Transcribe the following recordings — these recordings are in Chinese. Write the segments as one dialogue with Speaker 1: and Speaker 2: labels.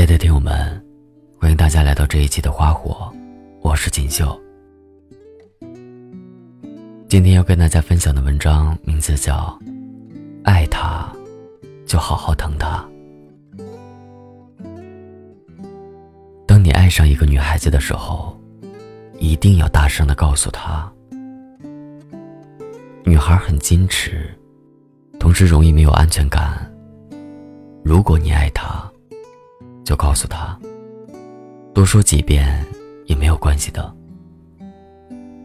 Speaker 1: 亲爱的听友们，欢迎大家来到这一期的花火，我是锦绣。今天要跟大家分享的文章名字叫《爱他，就好好疼他》。当你爱上一个女孩子的时候，一定要大声的告诉她。女孩很矜持，同时容易没有安全感。如果你爱她，就告诉他，多说几遍也没有关系的。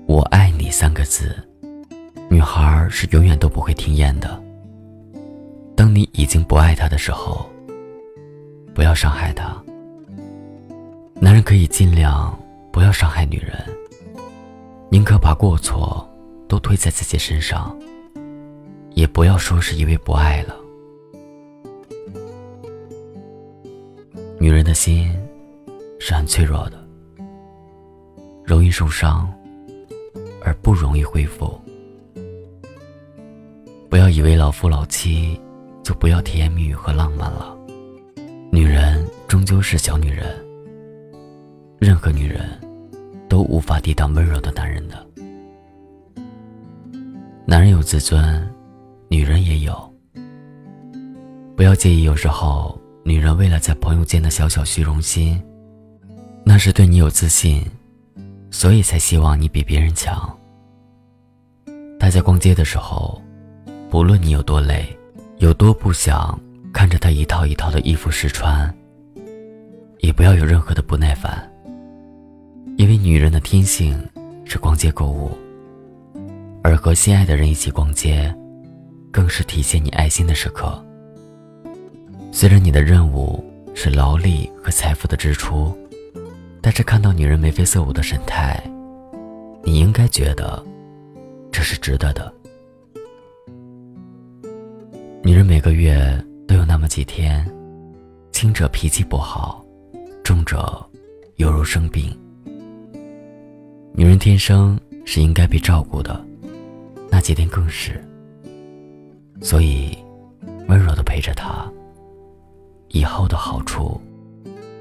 Speaker 1: 我爱你三个字，女孩是永远都不会听厌的。当你已经不爱她的时候，不要伤害她。男人可以尽量不要伤害女人，宁可把过错都推在自己身上，也不要说是因为不爱了。女人的心是很脆弱的，容易受伤，而不容易恢复。不要以为老夫老妻就不要甜言蜜语和浪漫了。女人终究是小女人，任何女人都无法抵挡温柔的男人的。男人有自尊，女人也有。不要介意，有时候。女人为了在朋友间的小小虚荣心，那是对你有自信，所以才希望你比别人强。她在逛街的时候，不论你有多累，有多不想看着她一套一套的衣服试穿，也不要有任何的不耐烦，因为女人的天性是逛街购物，而和心爱的人一起逛街，更是体现你爱心的时刻。虽然你的任务是劳力和财富的支出，但是看到女人眉飞色舞的神态，你应该觉得这是值得的。女人每个月都有那么几天，轻者脾气不好，重者犹如生病。女人天生是应该被照顾的，那几天更是。所以，温柔的陪着她。以后的好处，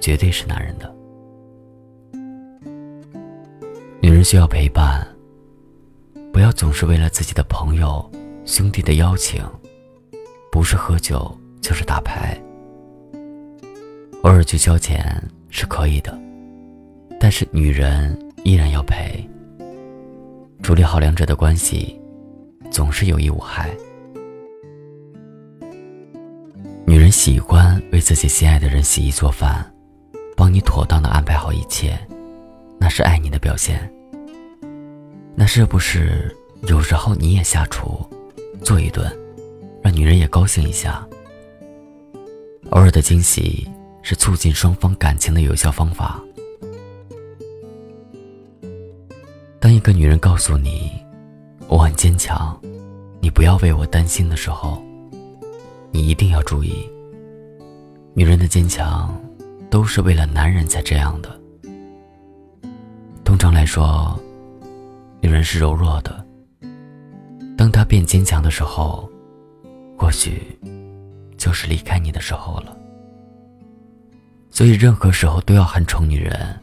Speaker 1: 绝对是男人的。女人需要陪伴，不要总是为了自己的朋友、兄弟的邀请，不是喝酒就是打牌。偶尔去消遣是可以的，但是女人依然要陪。处理好两者的关系，总是有益无害。喜欢为自己心爱的人洗衣做饭，帮你妥当的安排好一切，那是爱你的表现。那是不是有时候你也下厨，做一顿，让女人也高兴一下？偶尔的惊喜是促进双方感情的有效方法。当一个女人告诉你“我很坚强，你不要为我担心”的时候，你一定要注意，女人的坚强都是为了男人才这样的。通常来说，女人是柔弱的。当她变坚强的时候，或许就是离开你的时候了。所以，任何时候都要很宠女人，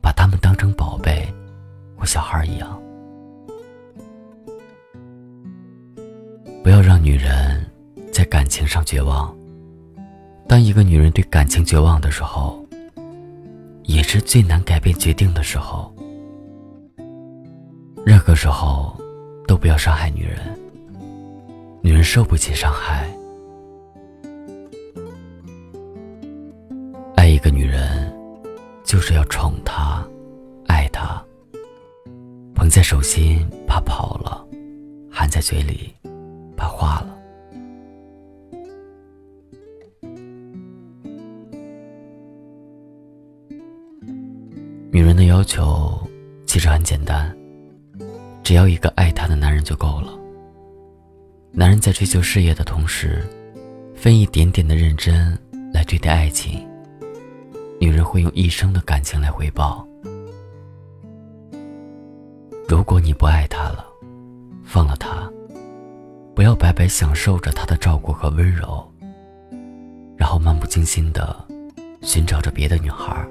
Speaker 1: 把她们当成宝贝或小孩一样，不要让女人。在感情上绝望。当一个女人对感情绝望的时候，也是最难改变决定的时候。任何时候都不要伤害女人，女人受不起伤害。爱一个女人，就是要宠她，爱她。捧在手心怕跑了，含在嘴里怕化了。的要求其实很简单，只要一个爱她的男人就够了。男人在追求事业的同时，分一点点的认真来对待爱情，女人会用一生的感情来回报。如果你不爱他了，放了他，不要白白享受着他的照顾和温柔，然后漫不经心的寻找着别的女孩，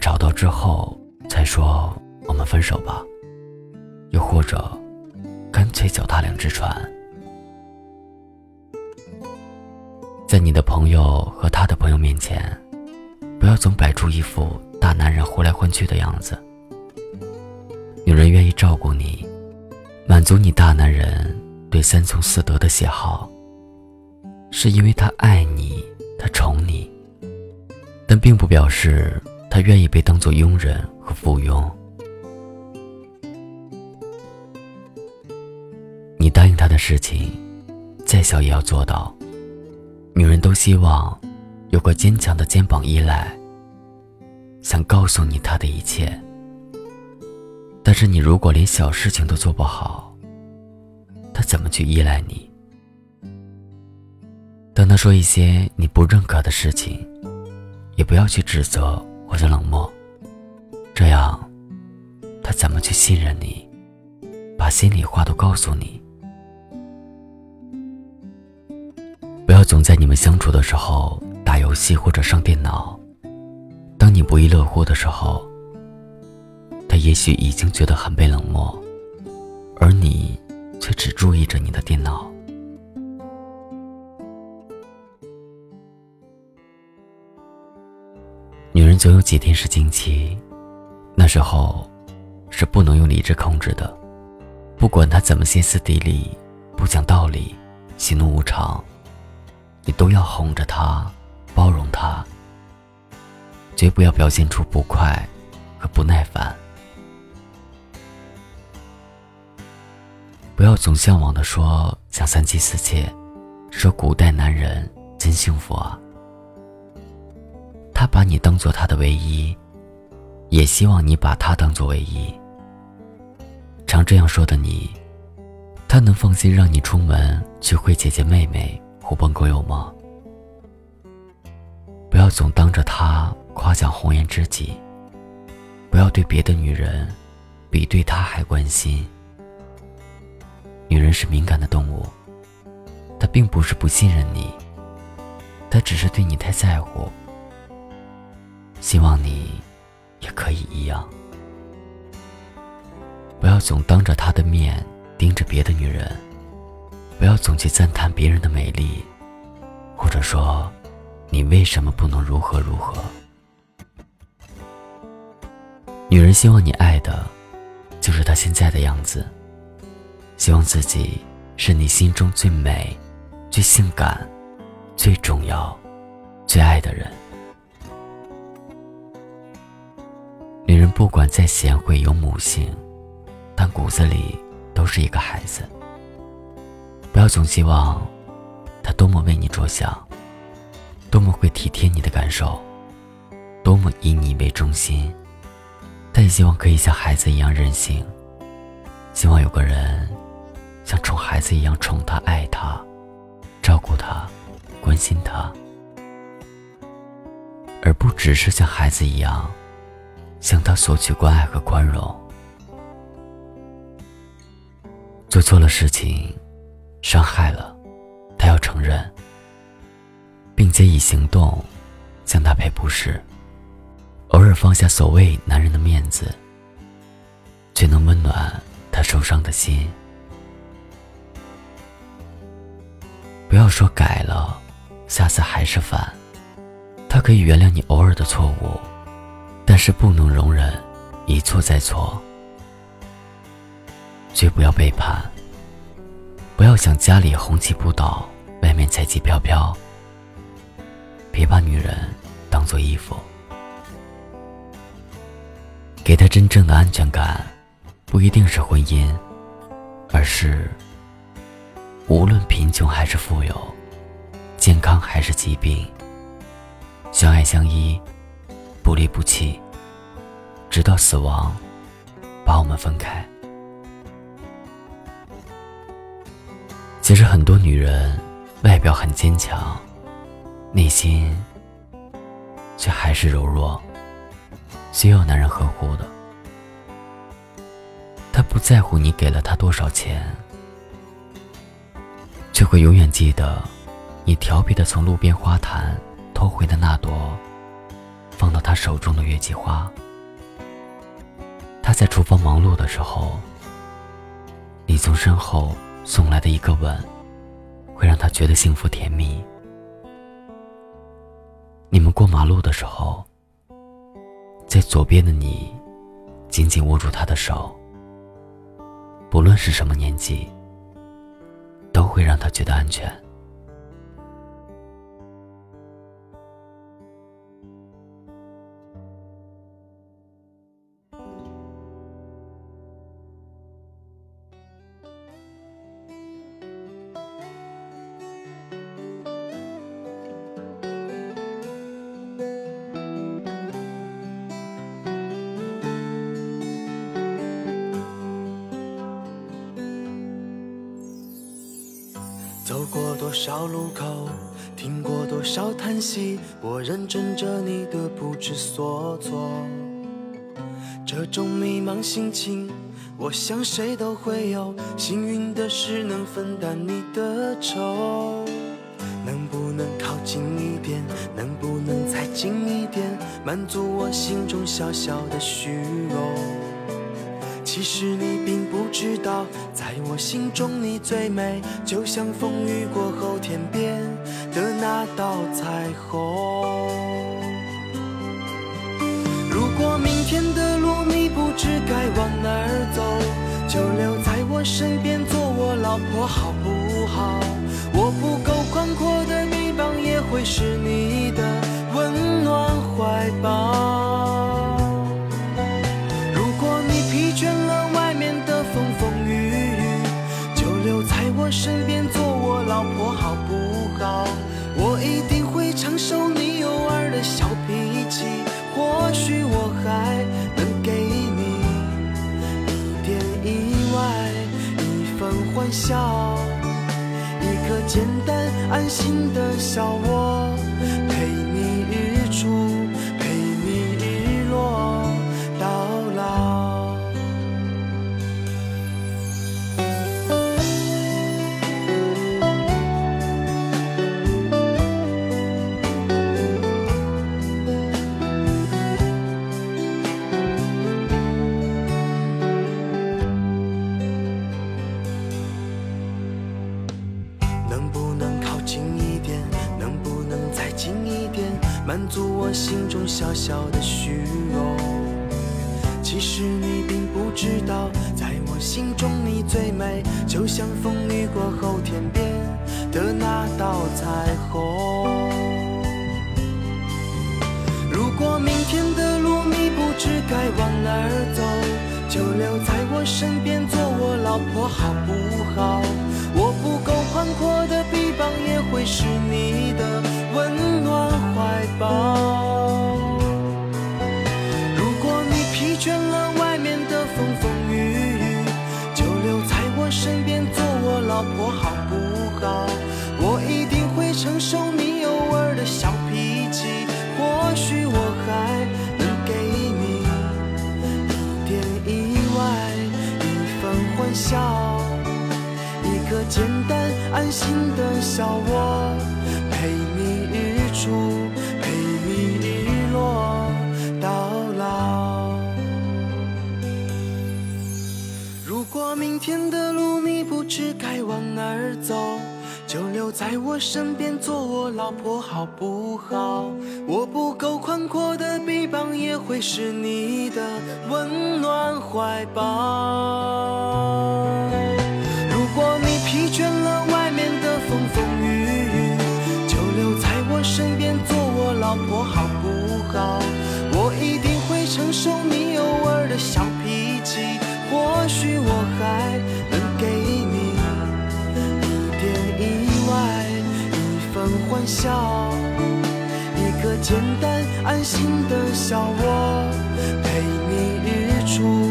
Speaker 1: 找到之后才说我们分手吧，又或者干脆脚踏两只船。在你的朋友和他的朋友面前，不要总摆出一副大男人呼来唤去的样子。女人愿意照顾你，满足你大男人对三从四德的喜好，是因为他爱你，他宠你，但并不表示他愿意被当做佣人和附庸。你答应他的事情，再小也要做到。女人都希望有个坚强的肩膀依赖，想告诉你她的一切。但是你如果连小事情都做不好，她怎么去依赖你？当他说一些你不认可的事情，也不要去指责或者冷漠，这样他怎么去信任你，把心里话都告诉你？不要总在你们相处的时候打游戏或者上电脑。当你不亦乐乎的时候，他也许已经觉得很被冷漠，而你却只注意着你的电脑。总有几天是经期，那时候是不能用理智控制的，不管他怎么歇斯底里、不讲道理、喜怒无常。你都要哄着他，包容他，绝不要表现出不快和不耐烦。不要总向往的说想三妻四妾，说古代男人真幸福啊。他把你当做他的唯一，也希望你把他当做唯一。常这样说的你，他能放心让你出门去会姐姐妹妹？狐朋狗友吗？不要总当着他夸奖红颜知己，不要对别的女人比对他还关心。女人是敏感的动物，她并不是不信任你，她只是对你太在乎。希望你也可以一样，不要总当着他的面盯着别的女人。不要总去赞叹别人的美丽，或者说，你为什么不能如何如何？女人希望你爱的，就是她现在的样子，希望自己是你心中最美、最性感、最重要、最爱的人。女人不管再贤惠有母性，但骨子里都是一个孩子。不要总希望他多么为你着想，多么会体贴你的感受，多么以你为中心。但也希望可以像孩子一样任性，希望有个人像宠孩子一样宠他、爱他、照顾他、关心他，而不只是像孩子一样向他索取关爱和宽容。做错了事情。伤害了，他要承认，并且以行动向他赔不是。偶尔放下所谓男人的面子，却能温暖他受伤的心。不要说改了，下次还是犯。他可以原谅你偶尔的错误，但是不能容忍一错再错。绝不要背叛。不要想家里红旗不倒，外面彩旗飘飘。别把女人当做衣服，给她真正的安全感，不一定是婚姻，而是无论贫穷还是富有，健康还是疾病，相爱相依，不离不弃，直到死亡把我们分开。其实很多女人外表很坚强，内心却还是柔弱，需要男人呵护的。她不在乎你给了她多少钱，却会永远记得你调皮的从路边花坛偷回的那朵放到他手中的月季花。他在厨房忙碌的时候，你从身后送来的一个吻，会让他觉得幸福甜蜜。你们过马路的时候，在左边的你紧紧握住他的手，不论是什么年纪，都会让他觉得安全。
Speaker 2: 走过多少路口，听过多少叹息，我认真着你的不知所措。这种迷茫心情，我想谁都会有。幸运的是能分担你的愁，能不能靠近一点？能不能再近一点？满足我心中小小的虚荣。其实你并不知道，在我心中你最美，就像风雨过后天边的那道彩虹。如果明天的路你不知该往哪儿走，就留在我身边做我老婆好不好？我不够宽阔的臂膀也会是你的新的小窝，满足我心中小小的虚荣。其实你并不知道，在我心中你最美，就像风雨过后天边的那道彩虹。如果明天的路你不知该往哪儿走，就留在我身边做我老婆好不好？我不个简单安心的小窝，陪你日出，陪你日落到老。如果明天的路你不知该往哪儿走，就留在我身边做我老婆好不好？我不够宽阔的臂膀也会是你的温暖怀抱。笑，一个简单安心的小窝，陪你日出，